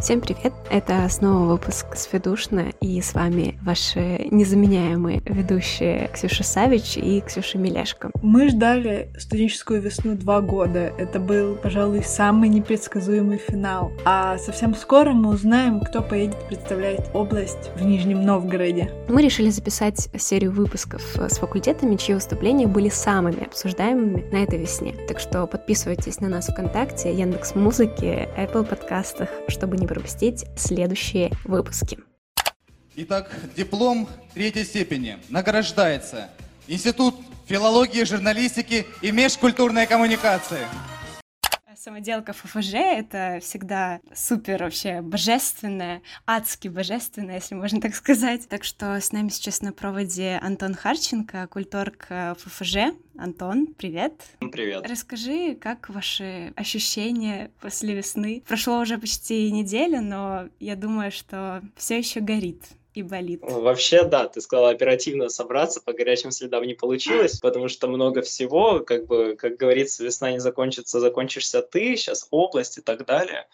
Всем привет! Это снова выпуск «Сведушно», и с вами ваши незаменяемые ведущие Ксюша Савич и Ксюша Миляшко. Мы ждали студенческую весну два года. Это был, пожалуй, самый непредсказуемый финал. А совсем скоро мы узнаем, кто поедет представлять область в Нижнем Новгороде. Мы решили записать серию выпусков с факультетами, чьи выступления были самыми обсуждаемыми на этой весне. Так что подписывайтесь на нас ВКонтакте, Яндекс Музыке, Apple подкастах, чтобы не пропустить следующие выпуски. Итак, диплом третьей степени награждается Институт филологии, журналистики и межкультурной коммуникации. Самоделка ФФЖ — это всегда супер вообще божественное, адски божественное, если можно так сказать. Так что с нами сейчас на проводе Антон Харченко, культорг ФФЖ. Антон, привет. Привет. Расскажи, как ваши ощущения после весны? Прошло уже почти неделя, но я думаю, что все еще горит и болит. Вообще, да, ты сказала оперативно собраться, по горячим следам не получилось, потому что много всего, как бы, как говорится, весна не закончится, закончишься ты, сейчас область и так далее.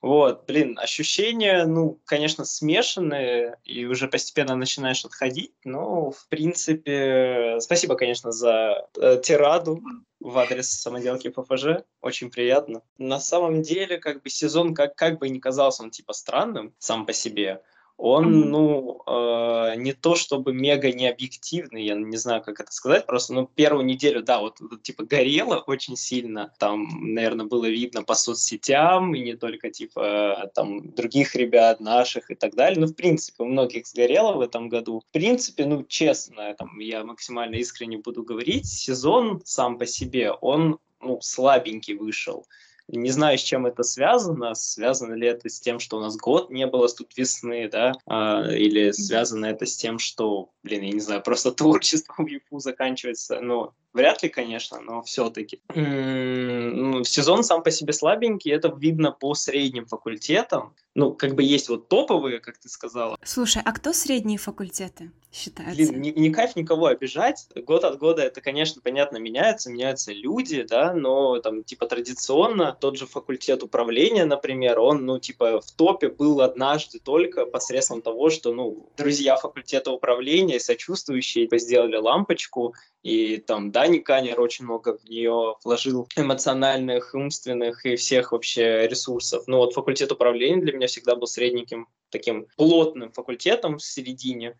Вот, блин, ощущения, ну, конечно, смешанные, и уже постепенно начинаешь отходить, но, в принципе, спасибо, конечно, за э, тираду в адрес самоделки ПФЖ, очень приятно. На самом деле, как бы сезон, как, как бы ни казался он, типа, странным сам по себе, он, ну, э, не то чтобы мега необъективный, я не знаю, как это сказать, просто, ну, первую неделю, да, вот, вот типа, горело очень сильно, там, наверное, было видно по соцсетям, и не только, типа, там, других ребят, наших и так далее, ну, в принципе, у многих сгорело в этом году. В принципе, ну, честно, там, я максимально искренне буду говорить, сезон сам по себе, он, ну, слабенький вышел. Не знаю, с чем это связано. Связано ли это с тем, что у нас год не было тут весны, да? А, или связано это с тем, что, блин, я не знаю, просто творчество в ЮФУ заканчивается. Ну, вряд ли, конечно, но все-таки. Ну, сезон сам по себе слабенький, это видно по средним факультетам. Ну, как бы есть вот топовые, как ты сказала. Слушай, а кто средние факультеты считаются? Блин, не, не кайф никого обижать. Год от года это, конечно, понятно, меняется, меняются люди, да, но там, типа, традиционно тот же факультет управления, например, он, ну, типа, в топе был однажды только посредством того, что, ну, друзья факультета управления, сочувствующие, сделали лампочку, и там Дани Канер очень много в нее вложил эмоциональных, умственных и всех вообще ресурсов. Но вот факультет управления для меня всегда был средненьким, таким плотным факультетом в середине.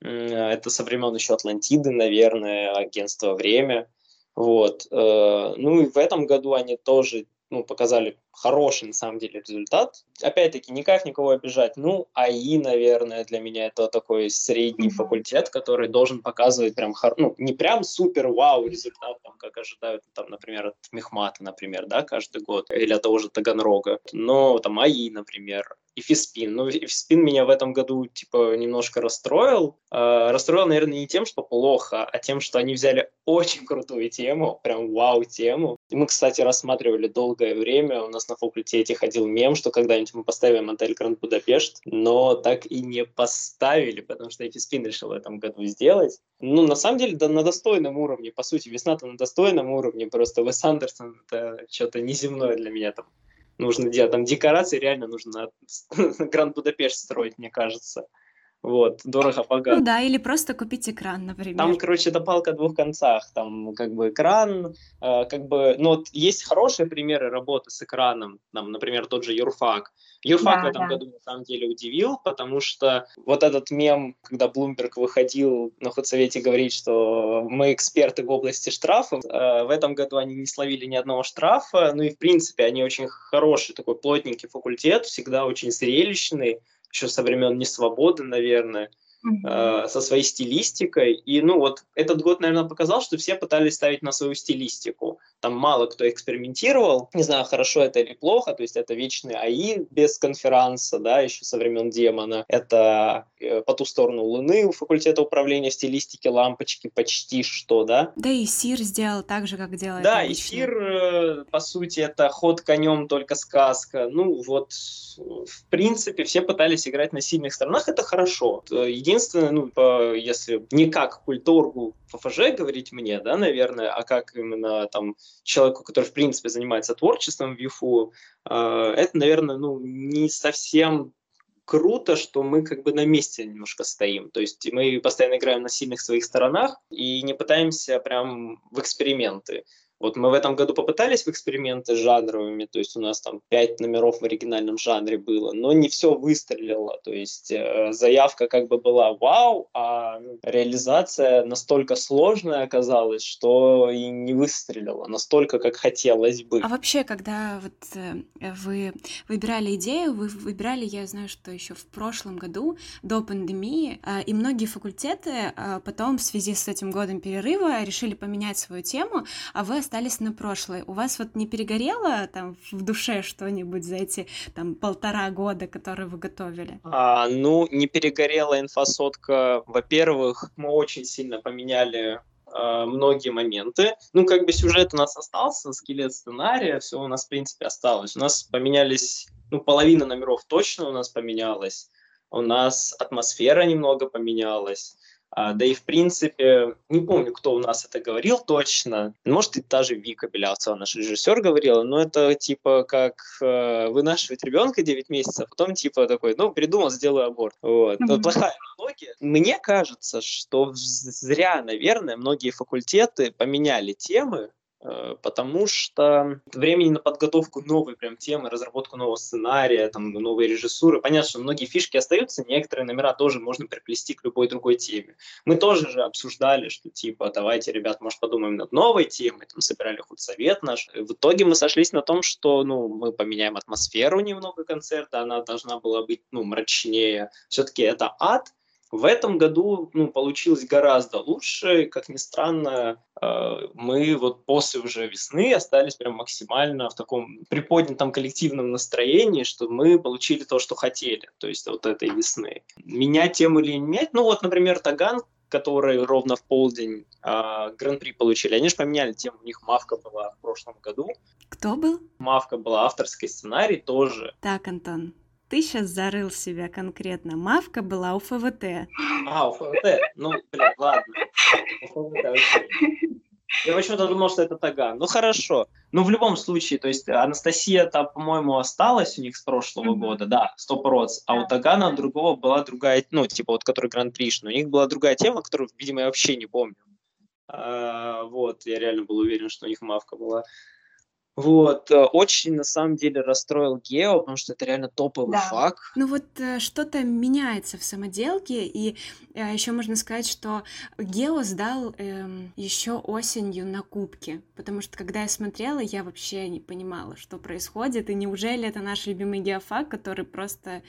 Это со времен еще Атлантиды, наверное, агентство «Время». Вот. Э, ну и в этом году они тоже ну, показали хороший, на самом деле, результат. Опять-таки, не кайф никого обижать. Ну, АИ, наверное, для меня это такой средний факультет, который должен показывать прям, ну, не прям супер-вау результат, там, как ожидают, там, например, от Мехмата, например, да, каждый год, или от того же Таганрога. Но там АИ, например, и Фиспин. Ну, Фиспин меня в этом году, типа, немножко расстроил. Э, расстроил, наверное, не тем, что плохо, а тем, что они взяли очень крутую тему, прям вау-тему. И мы, кстати, рассматривали долгое время, у нас на факультете ходил мем, что когда-нибудь мы поставим отель Гранд Будапешт, но так и не поставили, потому что Фиспин решил в этом году сделать. Ну, на самом деле, да, на достойном уровне, по сути, весна-то на достойном уровне, просто Вес Андерсон — это что-то неземное для меня там нужно делать. Там декорации реально нужно Гранд Будапешт строить, мне кажется. Вот, дорого-богато. Ну да, или просто купить экран, например. Там, короче, это палка двух концах. Там как бы экран, э, как бы... Ну вот есть хорошие примеры работы с экраном. Там, например, тот же Юрфак. Юрфак да, в этом да. году на самом деле удивил, потому что вот этот мем, когда Блумберг выходил на худсовете говорить, что мы эксперты в области штрафов, э, в этом году они не словили ни одного штрафа. Ну и, в принципе, они очень хороший такой плотненький факультет, всегда очень зрелищный еще со времен Несвободы, наверное, mm-hmm. э, со своей стилистикой. И, ну, вот этот год, наверное, показал, что все пытались ставить на свою стилистику. Там мало кто экспериментировал. Не знаю, хорошо это или плохо. То есть это вечный АИ без конферанса, да, еще со времен демона. Это э, по ту сторону Луны у факультета управления стилистики лампочки почти что, да. Да и Сир сделал так же, как делает Да, и Сир, э, по сути, это ход конем, только сказка. Ну, вот, в принципе, все пытались играть на сильных сторонах. Это хорошо. Единственное, единственное, ну, по, если не как культуру ФФЖ говорить мне, да, наверное, а как именно там человеку, который, в принципе, занимается творчеством в ЮФУ, э, это, наверное, ну, не совсем круто, что мы как бы на месте немножко стоим. То есть мы постоянно играем на сильных своих сторонах и не пытаемся прям в эксперименты. Вот мы в этом году попытались в эксперименты жанровыми, то есть у нас там пять номеров в оригинальном жанре было, но не все выстрелило. То есть э, заявка как бы была вау, а ну, реализация настолько сложная оказалась, что и не выстрелила настолько, как хотелось бы. А вообще, когда вот э, вы выбирали идею, вы выбирали, я знаю, что еще в прошлом году, до пандемии, э, и многие факультеты э, потом в связи с этим годом перерыва решили поменять свою тему, а вы остались на прошлое. У вас вот не перегорело там в душе что-нибудь за эти там полтора года, которые вы готовили? А, ну, не перегорела инфосотка. Во-первых, мы очень сильно поменяли а, многие моменты. Ну, как бы сюжет у нас остался, скелет сценария, все у нас, в принципе, осталось. У нас поменялись, ну, половина номеров точно у нас поменялась. У нас атмосфера немного поменялась. А, да и, в принципе, не помню, кто у нас это говорил точно. Может, и та же Вика Белявцева, наш режиссер, говорила, но это типа как э, вынашивать ребенка 9 месяцев, а потом типа такой, ну, придумал, сделаю аборт. Вот. Mm-hmm. Плохая аналогия. Мне кажется, что зря, наверное, многие факультеты поменяли темы, потому что времени на подготовку новой прям темы, разработку нового сценария, там, новой режиссуры. Понятно, что многие фишки остаются, некоторые номера тоже можно приплести к любой другой теме. Мы тоже же обсуждали, что типа, давайте, ребят, может, подумаем над новой темой, там, собирали худсовет наш. В итоге мы сошлись на том, что, ну, мы поменяем атмосферу немного концерта, она должна была быть, ну, мрачнее. Все-таки это ад, в этом году ну, получилось гораздо лучше. Как ни странно, э, мы вот после уже весны остались прям максимально в таком приподнятом коллективном настроении, что мы получили то, что хотели, то есть вот этой весны. Менять тему или не менять? Ну вот, например, Таган, который ровно в полдень э, гран-при получили, они же поменяли тему, у них Мавка была в прошлом году. Кто был? Мавка была авторский сценарий тоже. Так, Антон, ты сейчас зарыл себя конкретно. Мавка была у ФВТ. А, у ФВТ? Ну, блин, ладно. Я почему-то думал, что это Таган. Ну хорошо. Ну в любом случае, то есть Анастасия-то, по-моему, осталась у них с прошлого mm-hmm. года, да, стоп роц. А у Тагана другого была другая, ну типа вот который Гран-при, у них была другая тема, которую, видимо, я вообще не помню. А, вот, я реально был уверен, что у них мавка была. Вот, э, очень на самом деле расстроил Гео, потому что это реально топовый да. факт. Ну вот э, что-то меняется в самоделке, и э, еще можно сказать, что Гео сдал эм, еще осенью на кубке, потому что когда я смотрела, я вообще не понимала, что происходит, и неужели это наш любимый геофак, который просто,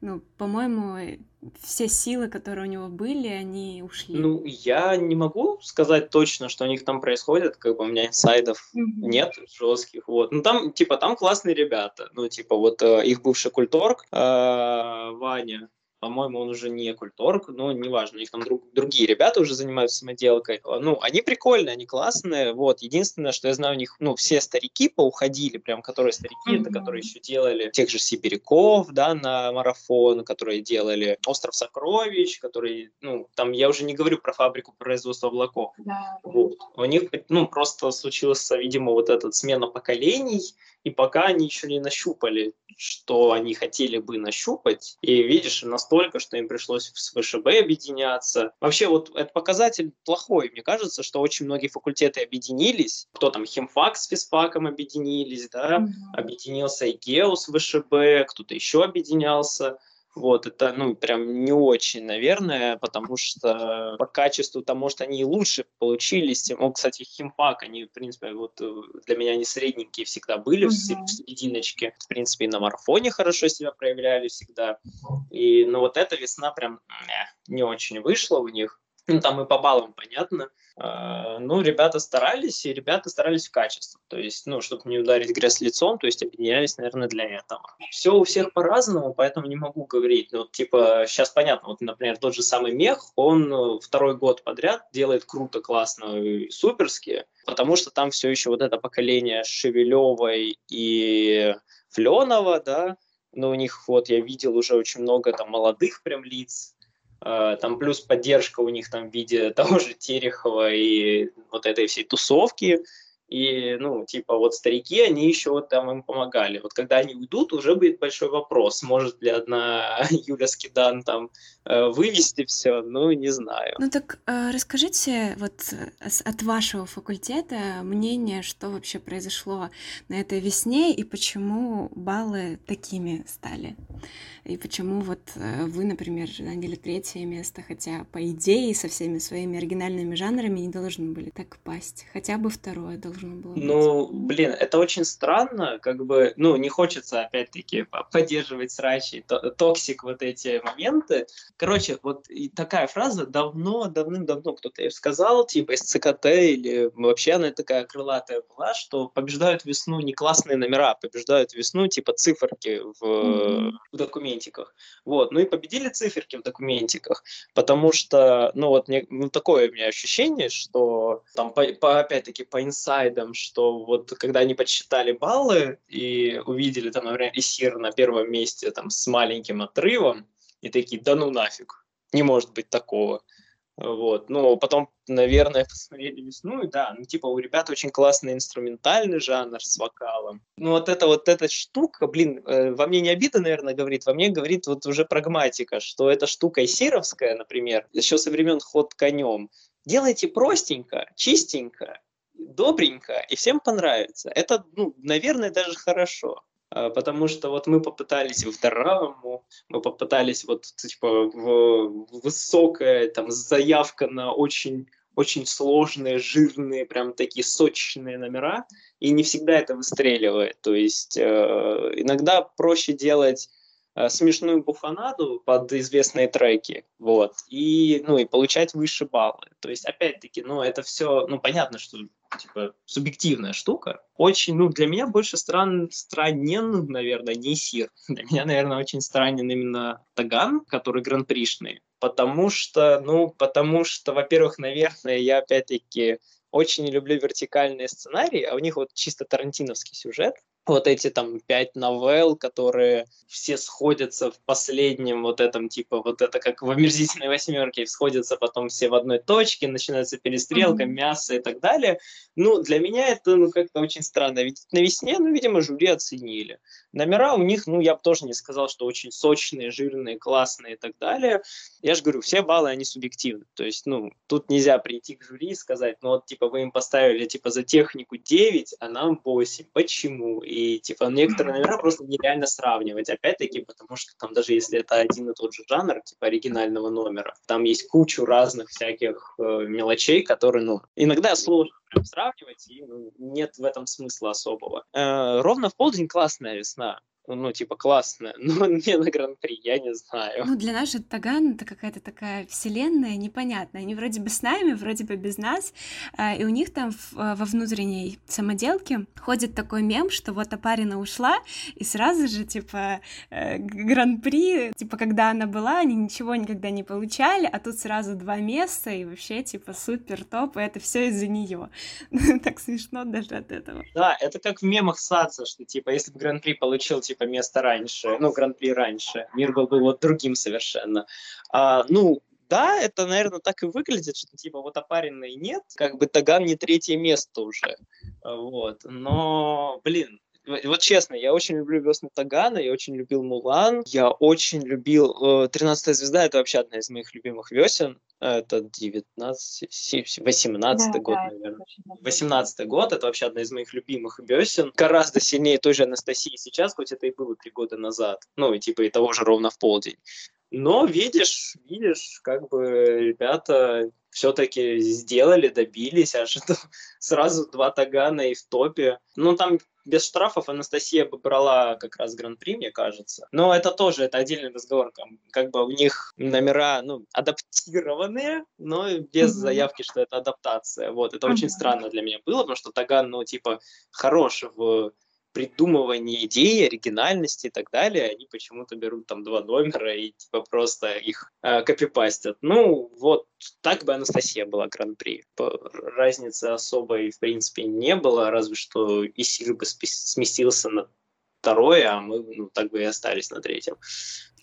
ну, по-моему, все силы, которые у него были, они ушли. Ну, я не могу сказать точно, что у них там происходит, как бы у меня инсайдов mm-hmm. нет жестких, вот. Ну, там, типа, там классные ребята, ну, типа, вот э, их бывший культорг, э, Ваня, по-моему, он уже не культорг, но неважно, у них там друг, другие ребята уже занимаются самоделкой. Ну, они прикольные, они классные, вот. Единственное, что я знаю, у них, ну, все старики поуходили, прям, которые старики, mm-hmm. это которые еще делали тех же сибиряков, да, на марафон, которые делали Остров Сокровищ, которые, ну, там, я уже не говорю про фабрику производства облаков. Да. Вот. У них, ну, просто случилась, видимо, вот эта смена поколений, и пока они еще не нащупали, что они хотели бы нащупать, и видишь, настолько, что им пришлось с ВШБ объединяться. Вообще вот этот показатель плохой. Мне кажется, что очень многие факультеты объединились. Кто там, химфак с физфаком объединились, да, mm-hmm. объединился и ГЕО с ВШБ, кто-то еще объединялся. Вот, это, ну, прям не очень, наверное, потому что по качеству, там, может, они и лучше получились. Ну, кстати, химпак, они, в принципе, вот э, для меня они средненькие всегда были mm-hmm. в серединочке. В принципе, и на марафоне хорошо себя проявляли всегда. И, ну, вот эта весна прям не, не очень вышла у них. Ну, там и по баллам понятно. А, ну, ребята старались, и ребята старались в качестве. То есть, ну, чтобы не ударить грязь лицом, то есть объединялись, наверное, для этого. Все у всех по-разному, поэтому не могу говорить. Ну, типа, сейчас понятно, вот, например, тот же самый мех, он э, второй год подряд делает круто, классно и суперски, потому что там все еще вот это поколение Шевелевой и Фленова, да, но у них вот я видел уже очень много там молодых прям лиц, там плюс поддержка у них там в виде того же Терехова и вот этой всей тусовки. И, ну, типа, вот старики, они еще вот там им помогали. Вот когда они уйдут, уже будет большой вопрос, может ли одна Юля Скидан там э, вывести все, ну, не знаю. Ну так э, расскажите вот э, от вашего факультета мнение, что вообще произошло на этой весне и почему баллы такими стали? И почему вот вы, например, заняли третье место, хотя, по идее, со всеми своими оригинальными жанрами не должны были так пасть. Хотя бы второе должно было быть. Ну, блин, это очень странно, как бы, ну, не хочется, опять-таки, поддерживать срачи, toxic вот эти моменты. Короче, вот такая фраза давно, давным-давно кто-то сказал, типа, из ЦКТ или вообще она такая крылатая была, что побеждают весну не классные номера, побеждают весну, типа, циферки в, mm-hmm. в документиках. Вот. Ну и победили циферки в документиках, потому что, ну вот, мне, ну, такое у меня ощущение, что там, по, по, опять-таки, по инсайдам, что вот когда они подсчитали баллы и увидели там, например, Исир на первом месте там с маленьким отрывом, и такие, да ну нафиг, не может быть такого. Вот. Ну, потом, наверное, посмотрели весну, и да, ну, типа, у ребят очень классный инструментальный жанр с вокалом. Ну, вот эта вот эта штука, блин, э, во мне не обида, наверное, говорит, во мне говорит вот уже прагматика, что эта штука исировская, например, еще со времен ход конем, делайте простенько, чистенько, добренько, и всем понравится. Это, ну, наверное, даже хорошо. А, потому что вот мы попытались в драму, мы попытались вот типа в высокая там заявка на очень очень сложные, жирные, прям такие сочные номера, и не всегда это выстреливает. То есть э, иногда проще делать смешную буфанаду под известные треки, вот, и, ну, и получать выше баллы. То есть, опять-таки, ну, это все, ну, понятно, что типа субъективная штука. Очень, ну, для меня больше стран, странен, наверное, не Сир. Для меня, наверное, очень странен именно Таган, который гран-пришный. Потому что, ну, потому что, во-первых, наверное, я опять-таки очень люблю вертикальные сценарии, а у них вот чисто тарантиновский сюжет, вот эти там пять новелл, которые все сходятся в последнем вот этом, типа, вот это как в омерзительной восьмерке, сходятся потом все в одной точке, начинается перестрелка, mm-hmm. мясо и так далее. Ну, для меня это, ну, как-то очень странно. Ведь на весне, ну, видимо, жюри оценили. Номера у них, ну, я бы тоже не сказал, что очень сочные, жирные, классные и так далее. Я же говорю, все баллы, они субъективны. То есть, ну, тут нельзя прийти к жюри и сказать, ну, вот, типа, вы им поставили, типа, за технику 9, а нам 8. Почему? И типа некоторые номера просто нереально сравнивать, опять-таки, потому что там даже если это один и тот же жанр, типа оригинального номера, там есть кучу разных всяких э, мелочей, которые, ну, иногда сложно прям сравнивать, и ну, нет в этом смысла особого. Э, ровно в полдень классная весна ну, типа, классно, но не на Гран-при, я не знаю. Ну, для нас же Таган — это какая-то такая вселенная непонятная. Они вроде бы с нами, вроде бы без нас, а, и у них там а, во внутренней самоделке ходит такой мем, что вот Апарина ушла, и сразу же, типа, э, Гран-при, типа, когда она была, они ничего никогда не получали, а тут сразу два места, и вообще, типа, супер топ, и это все из-за нее. Так смешно даже от этого. Да, это как в мемах Саца, что, типа, если бы Гран-при получил, типа, типа место раньше, ну, гран-при раньше. Мир был бы вот другим совершенно. А, ну, да, это, наверное, так и выглядит, что типа вот опаренной нет, как бы Таган не третье место уже. Вот. Но, блин, вот честно, я очень люблю весны Тагана, я очень любил Мулан, я очень любил... Э, «Тринадцатая звезда» — это вообще одна из моих любимых весен. Это 19, 18 да, год, да, наверное. 18 год, это вообще одна из моих любимых весен. Гораздо сильнее той же Анастасии сейчас, хоть это и было три года назад. Ну, и типа и того же ровно в полдень. Но видишь, видишь, как бы ребята все-таки сделали, добились, аж это сразу два тагана и в топе. Ну, там без штрафов Анастасия бы брала как раз гран-при, мне кажется. Но это тоже, это отдельный разговор. Как бы у них номера, ну, адаптированные, но без mm-hmm. заявки, что это адаптация. Вот, это mm-hmm. очень странно для меня было, потому что Таган, ну, типа, хорош в придумывании идеи, оригинальности и так далее, они почему-то берут там два номера и типа просто их э, копипастят. Ну, вот так бы Анастасия была гран-при. Разницы особой, в принципе, не было, разве что Исир бы сместился на второе, а мы ну, так бы и остались на третьем.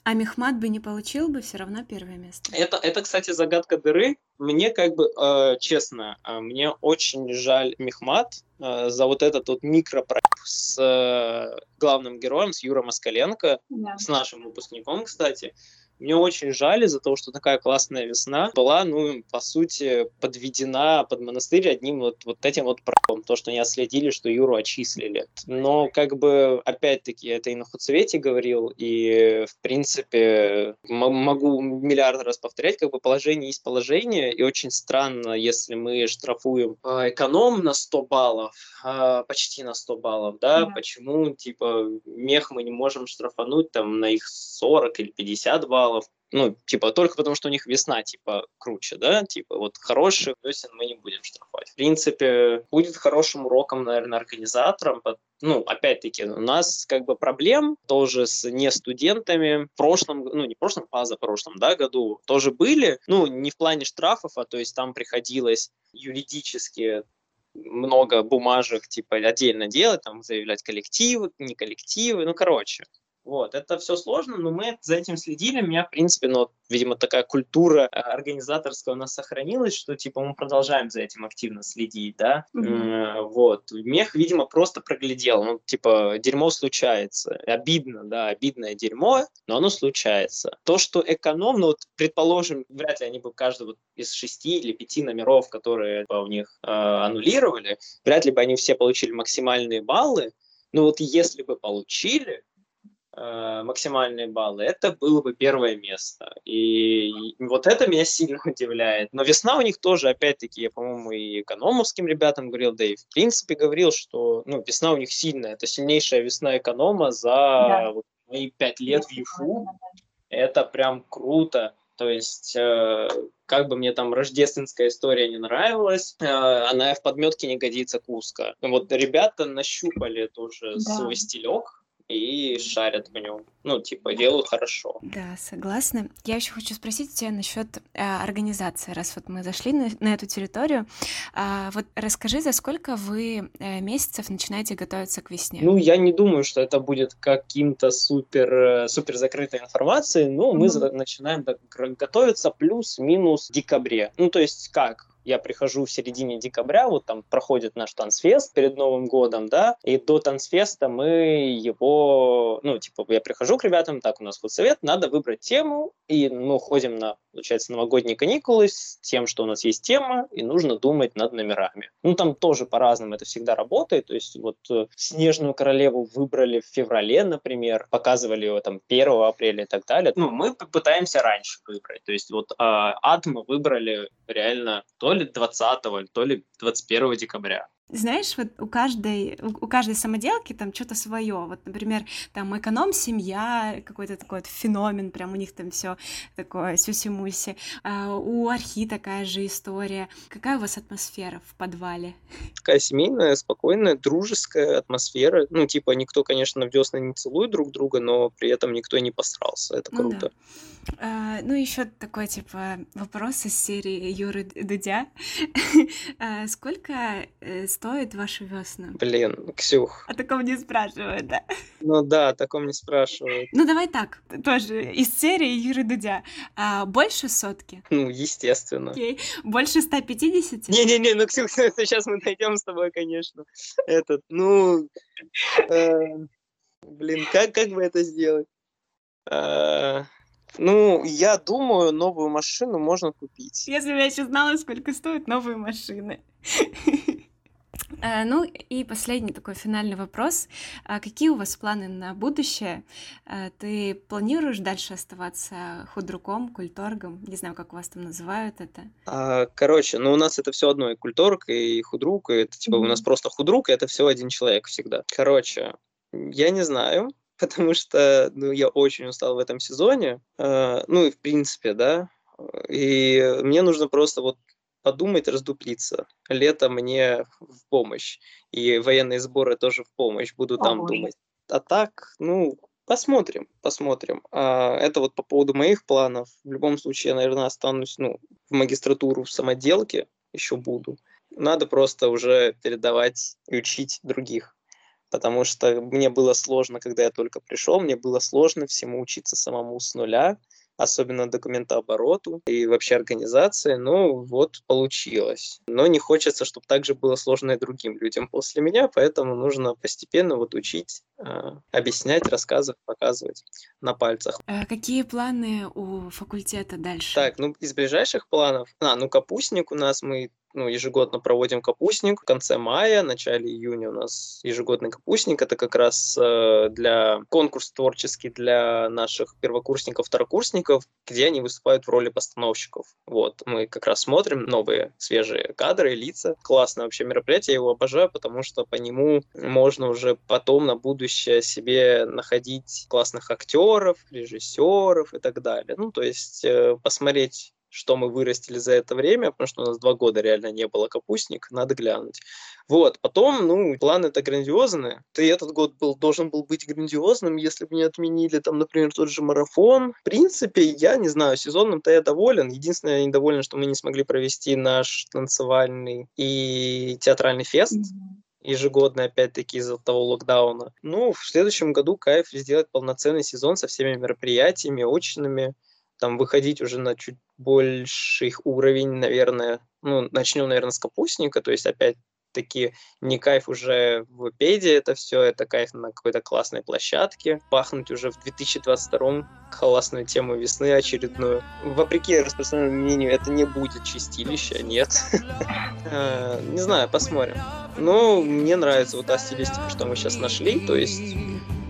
А Мехмат бы не получил бы все равно первое место. Это, это, кстати, загадка дыры. Мне как бы, э, честно, э, мне очень жаль Мехмат э, за вот этот вот микропроект с э, главным героем, с Юрой Москаленко, Да. с нашим выпускником, кстати. Мне очень жаль из-за того, что такая классная весна была, ну, по сути, подведена под монастырь одним вот, вот этим вот правом, то, что не отследили, что Юру отчислили. Но, как бы, опять-таки, это и на худсовете говорил, и, в принципе, могу миллиард раз повторять, как бы положение есть положение, и очень странно, если мы штрафуем э, эконом на 100 баллов, э, почти на 100 баллов, да, Да. почему, типа, мех мы не можем штрафануть там на их 40 или 50 баллов, ну, типа, только потому, что у них весна, типа, круче, да, типа, вот хороших весен мы не будем штрафовать. В принципе, будет хорошим уроком, наверное, организаторам, ну, опять-таки, у нас как бы проблем тоже с не студентами в прошлом, ну, не в прошлом, а за прошлом, да, году тоже были, ну, не в плане штрафов, а то есть там приходилось юридически много бумажек, типа, отдельно делать, там, заявлять коллективы, не коллективы, ну, короче. Вот, это все сложно, но мы за этим следили. У меня, в принципе, ну, видимо, такая культура э, организаторская у нас сохранилась, что, типа, мы продолжаем за этим активно следить, да. М, Вот. Мех, видимо, просто проглядел. Ну, типа, дерьмо случается. Обидно, да, обидное дерьмо, но оно случается. То, что эконом, ну, вот, предположим, вряд ли они бы каждый вот из шести или пяти номеров, которые типа, у них э, аннулировали, вряд ли бы они все получили максимальные баллы. Но вот если бы получили, максимальные баллы, это было бы первое место. И, вот это меня сильно удивляет. Но весна у них тоже, опять-таки, я, по-моему, и экономовским ребятам говорил, да и в принципе говорил, что ну, весна у них сильная. Это сильнейшая весна эконома за Да. вот мои пять лет в ЮФУ. Это прям круто. То есть, э, как бы мне там рождественская история не нравилась, э, она в подметке не годится куска. Вот ребята нащупали тоже Да. свой стилек и шарят в нем. Ну, типа, делают хорошо. Да, согласна. Я еще хочу спросить тебя насчет а, организации, раз вот мы зашли на, на эту территорию. А, вот расскажи, за сколько вы э, месяцев начинаете готовиться к весне? Ну, я не думаю, что это будет каким-то супер, э, супер закрытой информацией, но мы Мгм. за- начинаем готовиться плюс-минус в декабре. Ну, то есть как? Я прихожу в середине декабря, вот там проходит наш танцфест перед Новым годом, да, и до танцфеста мы его, ну, типа, я прихожу к ребятам, так, у нас худсовет, надо выбрать тему, и мы ходим на, получается, новогодние каникулы с тем, что у нас есть тема, и нужно думать над номерами. Ну, там тоже по-разному это всегда работает, то есть вот э, «Снежную королеву» выбрали в феврале, например, показывали его там 1 апреля и так далее. Ну, мы пытаемся раньше выбрать, то есть вот а, «Ад» мы выбрали реально то ли 20 то ли 21 декабря. Знаешь, вот у каждой, у каждой самоделки там что-то свое. Вот, например, там эконом-семья, какой-то такой вот феномен, прям у них там все такое сюси-муси. А у архи такая же история. Какая у вас атмосфера в подвале? Такая семейная, спокойная, дружеская атмосфера. Ну, типа, никто, конечно, в десна не целует друг друга, но при этом никто не посрался. Это Ну да. круто. А, ну, еще такой, типа, вопрос из серии Юры Дудя. А, Сколько стоит ваша весна? Блин, Ксюх. О таком не спрашивают, да? Ну да, о таком не спрашивают. Ну, давай так, тоже из серии Юры Дудя. А, больше сотки? Ну, естественно. Окей. Больше 150? Не-не-не, ну, Ксюх, сейчас мы найдем с тобой, конечно. Этот, ну, э, блин, как, как бы это сделать? Э, ну, я думаю, новую машину можно купить. Если бы я еще знала, сколько стоят новые машины. А, Ну и последний такой финальный вопрос. А Какие у вас планы на будущее? А, Ты планируешь дальше оставаться худруком, культоргом? Не знаю, как у вас там называют это. А, короче, ну, у нас это все одно, и культург, и худрук, и это, типа, у нас просто худрук, и это все один человек всегда. Короче, я не знаю, потому что, ну, я очень устал в этом сезоне, э, ну, и в принципе, да, и мне нужно просто вот подумать, раздуплиться. Лето мне в помощь, и военные сборы тоже в помощь, буду там боже. думать. А так, ну, посмотрим, посмотрим. А, это вот по поводу моих планов. В любом случае, я, наверное, останусь, ну, в магистратуру в самоделке еще буду. Надо просто уже передавать и учить других. потому что мне было сложно, когда я только пришел, мне было сложно всему учиться самому с нуля, особенно документообороту и вообще организации. Ну, вот получилось. Но не хочется, чтобы так же было сложно и другим людям после меня, поэтому нужно постепенно вот учить, а, объяснять, рассказывать, показывать на пальцах. А какие планы у факультета дальше? Так, ну, из ближайших планов... А, ну, капустник у нас мы ну, ежегодно проводим капустник в конце мая, начале июня у нас ежегодный капустник. Это как раз э, для конкурс творческий для наших первокурсников, второкурсников, где они выступают в роли постановщиков. Вот, мы как раз смотрим новые свежие кадры, лица. Классное вообще мероприятие, я его обожаю, потому что по нему можно уже потом на будущее себе находить классных актеров, режиссеров и так далее. Ну, то есть э, посмотреть что мы вырастили за это время, потому что у нас два года реально не было капустник, надо глянуть. Вот, потом, ну, планы-то грандиозные. И этот год был, должен был быть грандиозным, если бы не отменили, там, например, тот же марафон. В принципе, я не знаю, сезонным-то я доволен. Единственное, я недоволен, что мы не смогли провести наш танцевальный и театральный фест. Mm-hmm ежегодно, опять-таки, из-за того локдауна. Ну, в следующем году кайф сделать полноценный сезон со всеми мероприятиями, очными, там выходить уже на чуть больший уровень, наверное, ну, начнем, наверное, с капустника, то есть опять таки не кайф уже в педе это все, это кайф на какой-то классной площадке. Пахнуть уже в 2022 классную тему весны очередную. Вопреки распространенному мнению, это не будет чистилище, нет. Э, не знаю, посмотрим. Но мне нравится вот та стилистика, что мы сейчас нашли, то есть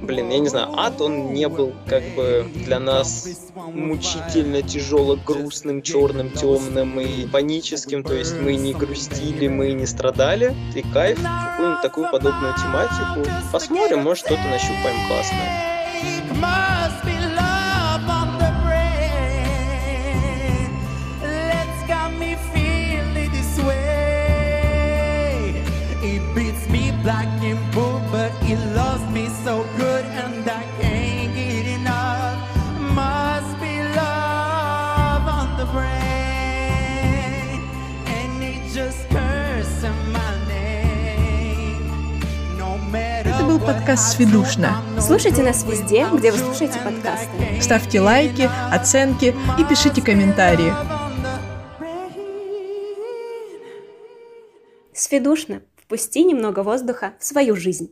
блин, я не знаю, ад, он не был как бы для нас мучительно тяжело грустным, черным, темным и паническим, то есть мы не грустили, мы не страдали, и кайф, какую-нибудь такую подобную тематику. Посмотрим, может что-то нащупаем классное. Подкаст «Сведушно». Слушайте нас везде, где вы слушаете подкасты. Ставьте лайки, оценки и пишите комментарии. «Сведушно» – впусти немного воздуха в свою жизнь.